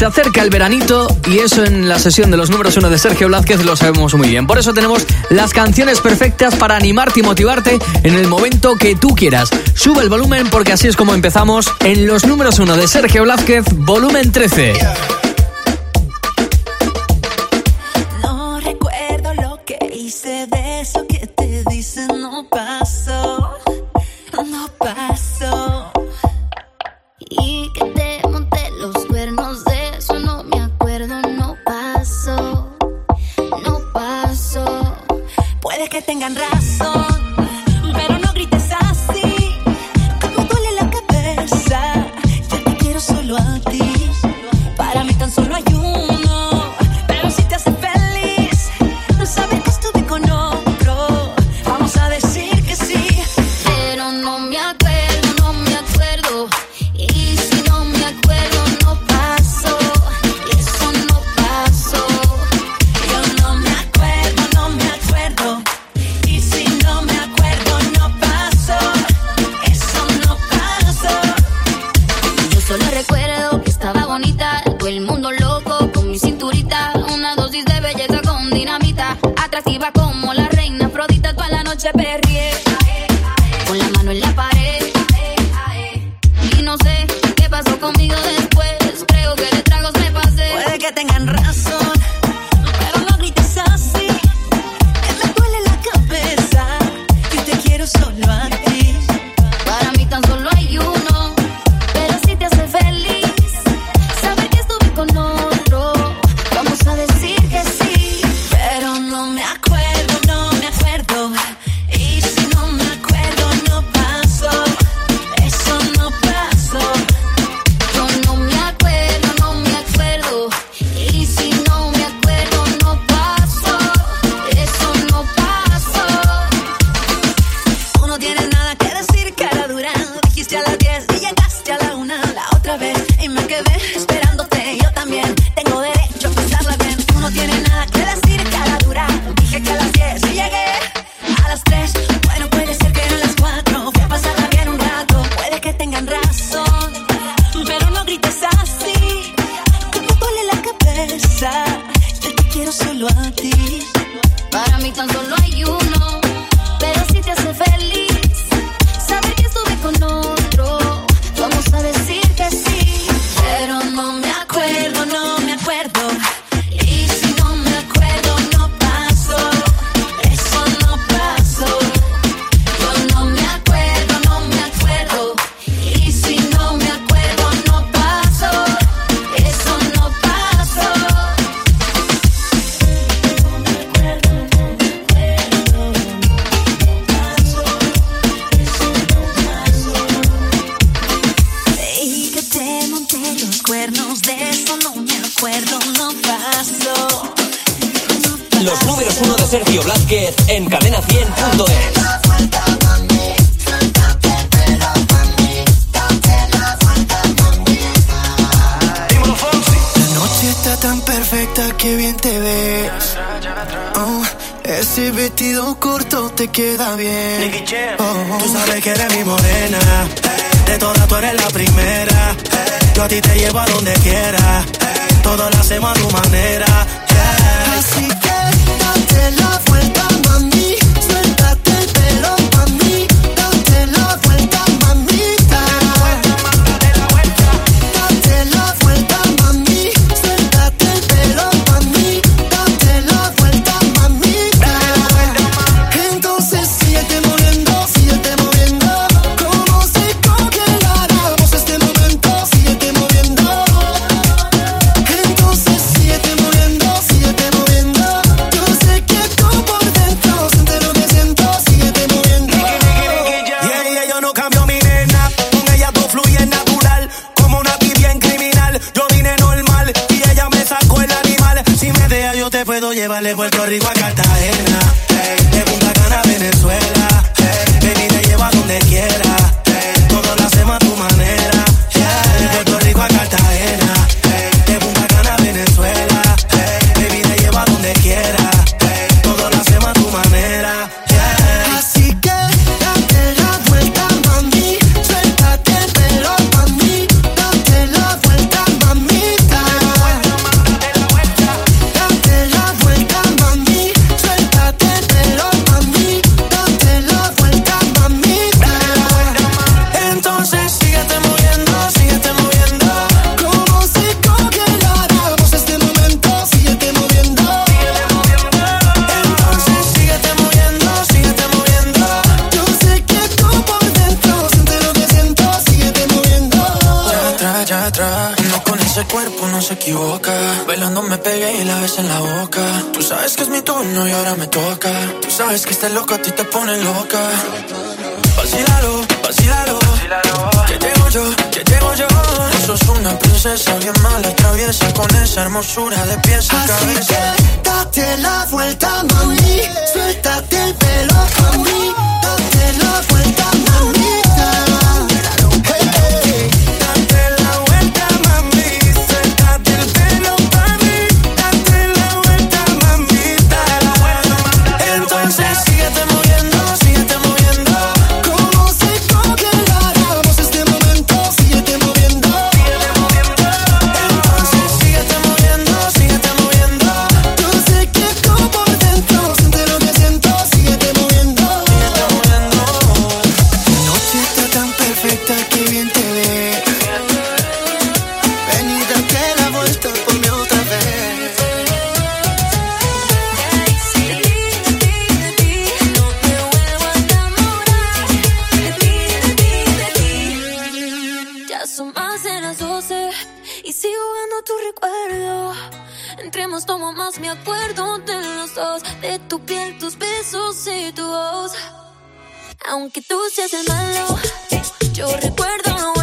Se acerca el veranito y eso en la sesión de los números uno de Sergio Blázquez lo sabemos muy bien. Por eso tenemos las canciones perfectas para animarte y motivarte en el momento que tú quieras. Sube el volumen porque así es como empezamos en los números uno de Sergio Blázquez, volumen 13. tengan. Que a ti te pone loca. Vacílalo, vacílalo. Que llego yo, que llego yo. No sos una princesa bien mala, traviesa con esa hermosura de pies a Así cabeza. que date la vuelta, mami. Suéltate el pelo, mami. Date la vuelta, mamita. Son más de las 12 y sigo viendo tu recuerdo. Entre más tomo más me acuerdo de los dos, de tu piel, tus besos y tu voz. Aunque tú seas el malo, yo recuerdo lo bueno.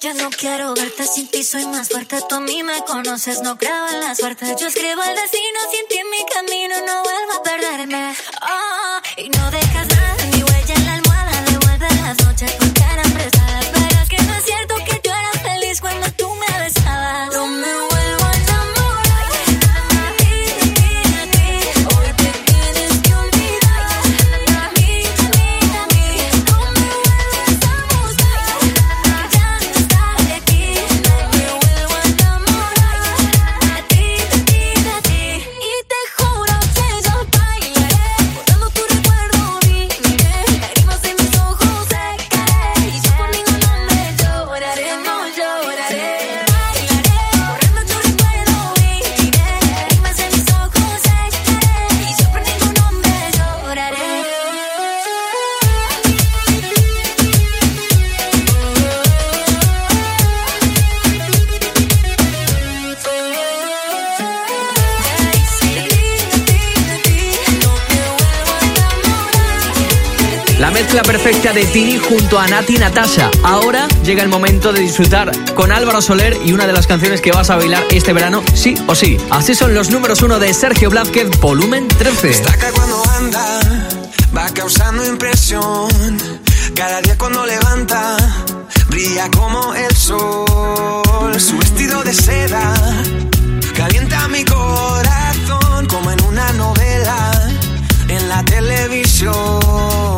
Ya no quiero verte sin ti, soy más fuerte. Tú a mí me conoces, no creo en la suerte. Yo escribo el destino, sin ti mi camino, no vuelvo a perderme. Oh, y no dejas nada, mezcla perfecta de Tini junto a Nati Natasha. Ahora llega el momento de disfrutar con Álvaro Soler y una de las canciones que vas a bailar este verano, sí o sí. Así son los números uno de Sergio Blázquez, volumen 13. Destaca cuando anda, va causando impresión. Cada día cuando levanta, brilla como el sol. Su vestido de seda calienta mi corazón como en una novela en la televisión.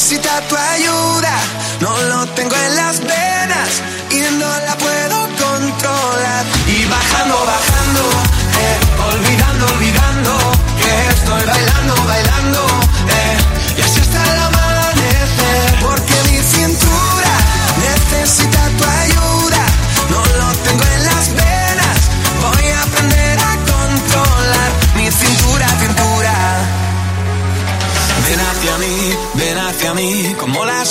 se tu aí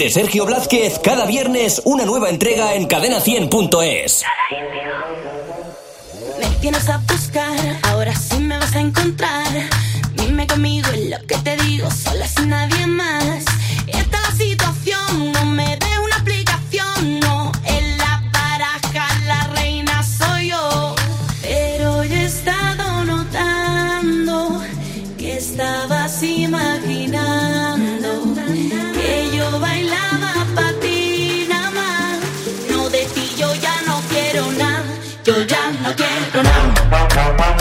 de Sergio Blázquez, cada viernes una nueva entrega en cadena100.es. Me tienes a buscar, ahora sí me vas a encontrar. Dime conmigo lo que te digo, sola sin nadie más. Música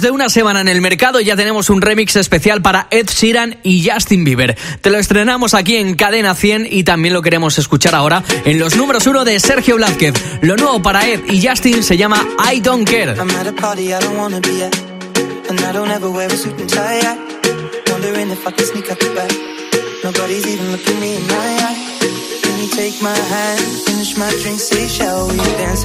de una semana en el mercado ya tenemos un remix especial para Ed Sheeran y Justin Bieber. Te lo estrenamos aquí en Cadena 100 y también lo queremos escuchar ahora en los números uno de Sergio Blázquez. Lo nuevo para Ed y Justin se llama I Don't Care. Nobody's take my hand, finish my drink, dance?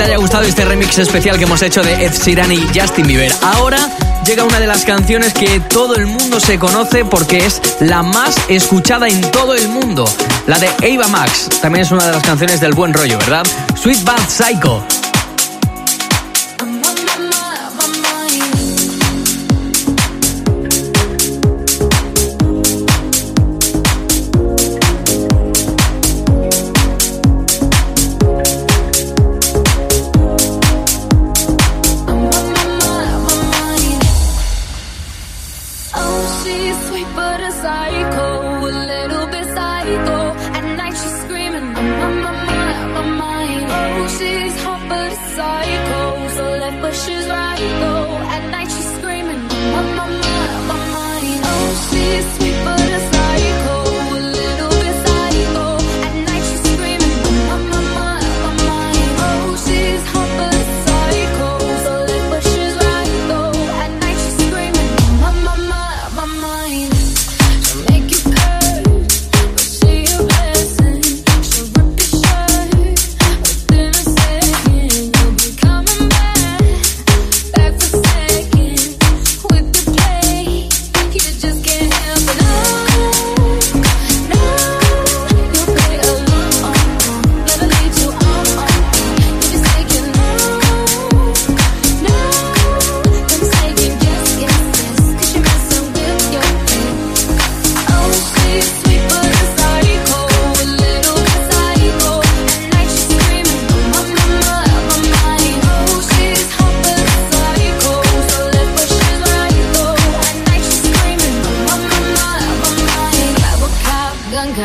te haya gustado este remix especial que hemos hecho de Ed Sheeran y Justin Bieber. Ahora llega una de las canciones que todo el mundo se conoce porque es la más escuchada en todo el mundo. La de Ava Max. También es una de las canciones del buen rollo, ¿verdad? Sweet Bad Psycho.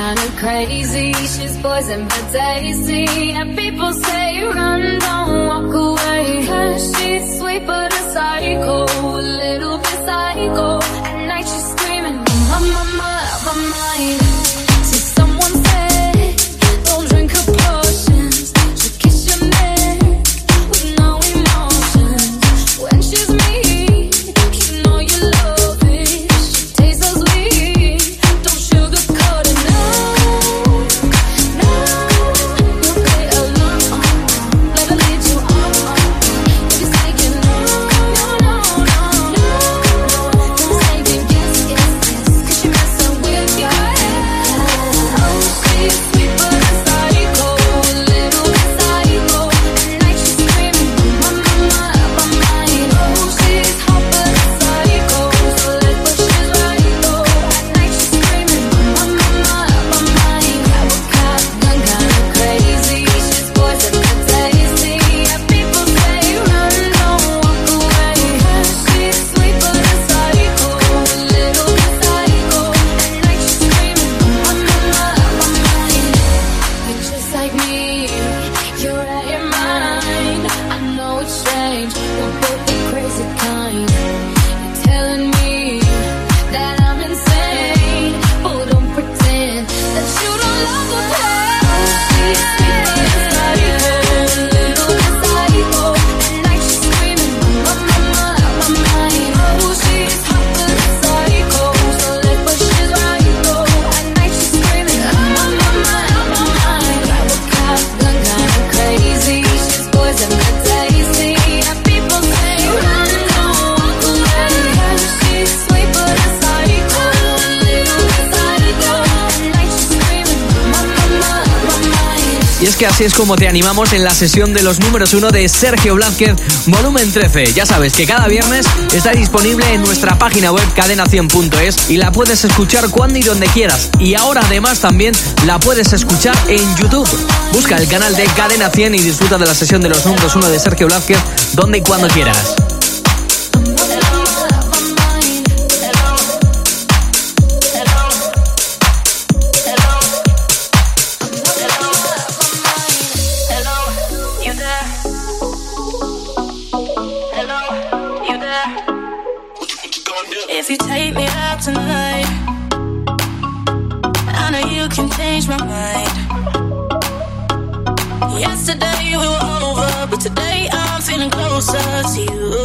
kinda crazy. She's poison but tasty. and people say run, don't walk away. She's sweet but a psycho, a little bit psycho. que así es como te animamos en la sesión de los números 1 de Sergio Blázquez, volumen 13. Ya sabes que cada viernes está disponible en nuestra página web cadena100.es y la puedes escuchar cuando y donde quieras. Y ahora además también la puedes escuchar en YouTube. Busca el canal de Cadena 100 y disfruta de la sesión de los números 1 de Sergio Blázquez donde y cuando quieras. close as you.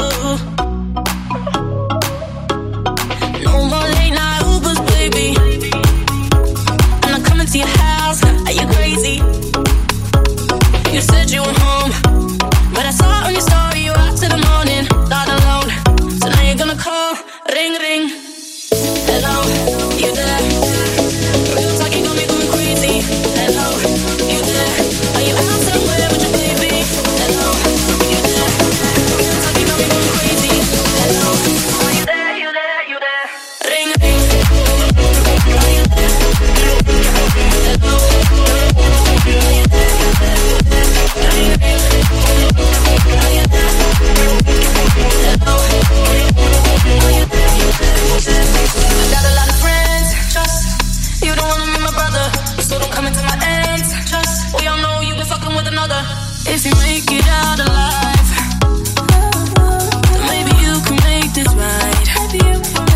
Maybe you can make this right.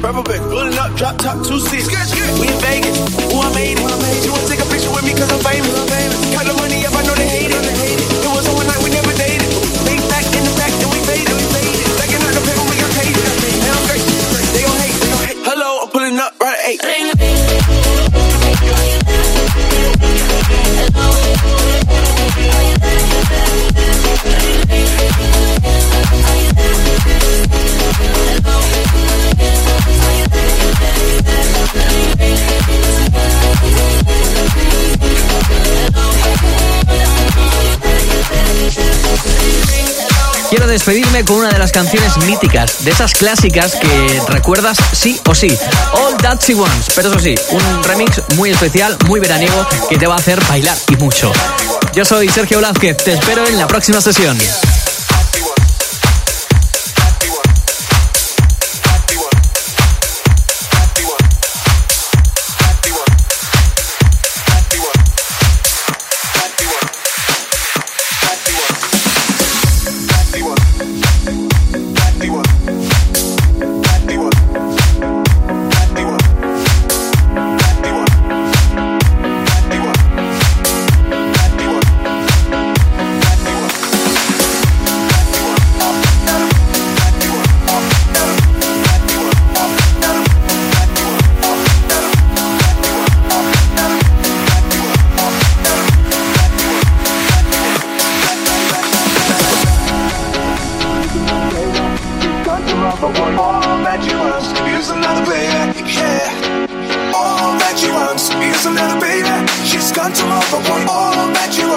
Purple big, rolling up, drop top, two seats. We in Vegas despedirme con una de las canciones míticas, de esas clásicas que recuerdas sí o sí. All That She Wants, pero eso sí, un remix muy especial, muy veraniego, que te va a hacer bailar y mucho. Yo soy Sergio Blázquez, te espero en la próxima sesión. Control over one all that you.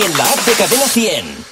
Y en la app de Cadena 100.